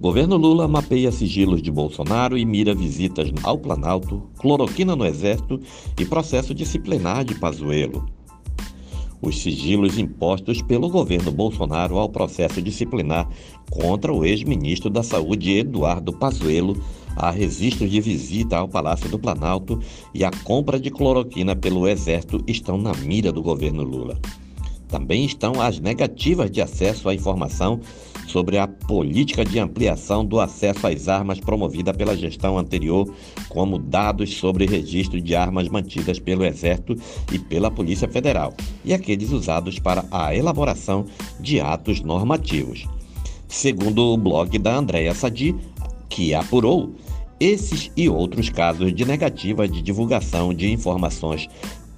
Governo Lula mapeia sigilos de Bolsonaro e mira visitas ao Planalto, cloroquina no Exército e processo disciplinar de Pazuello. Os sigilos impostos pelo governo Bolsonaro ao processo disciplinar contra o ex-ministro da Saúde Eduardo Pazuello, a registro de visita ao Palácio do Planalto e a compra de cloroquina pelo Exército estão na mira do governo Lula. Também estão as negativas de acesso à informação sobre a política de ampliação do acesso às armas promovida pela gestão anterior, como dados sobre registro de armas mantidas pelo Exército e pela Polícia Federal, e aqueles usados para a elaboração de atos normativos. Segundo o blog da Andréa Sadi, que apurou, esses e outros casos de negativa de divulgação de informações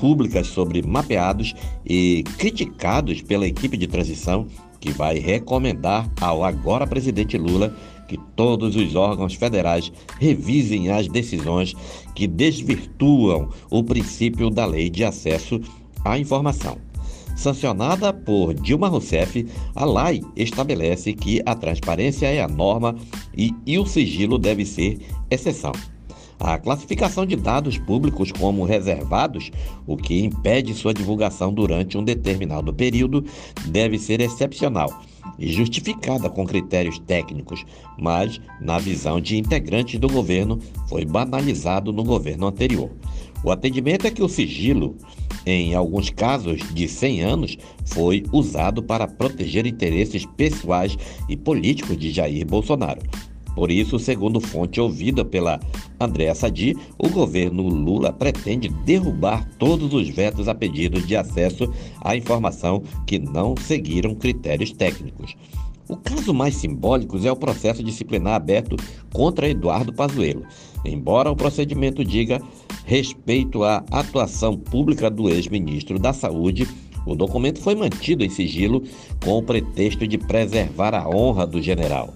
públicas sobre mapeados e criticados pela equipe de transição, que vai recomendar ao agora presidente Lula que todos os órgãos federais revisem as decisões que desvirtuam o princípio da lei de acesso à informação. Sancionada por Dilma Rousseff, a lei estabelece que a transparência é a norma e, e o sigilo deve ser exceção. A classificação de dados públicos como reservados, o que impede sua divulgação durante um determinado período, deve ser excepcional e justificada com critérios técnicos, mas, na visão de integrantes do governo, foi banalizado no governo anterior. O atendimento é que o sigilo, em alguns casos de 100 anos, foi usado para proteger interesses pessoais e políticos de Jair Bolsonaro. Por isso, segundo fonte ouvida pela Andréa Sadi, o governo Lula pretende derrubar todos os vetos a pedidos de acesso à informação que não seguiram critérios técnicos. O caso mais simbólico é o processo disciplinar aberto contra Eduardo Pazuello. Embora o procedimento diga respeito à atuação pública do ex-ministro da Saúde, o documento foi mantido em sigilo com o pretexto de preservar a honra do general.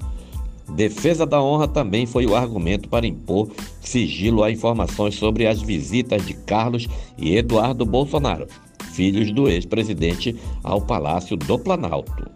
Defesa da honra também foi o argumento para impor sigilo a informações sobre as visitas de Carlos e Eduardo Bolsonaro, filhos do ex-presidente, ao Palácio do Planalto.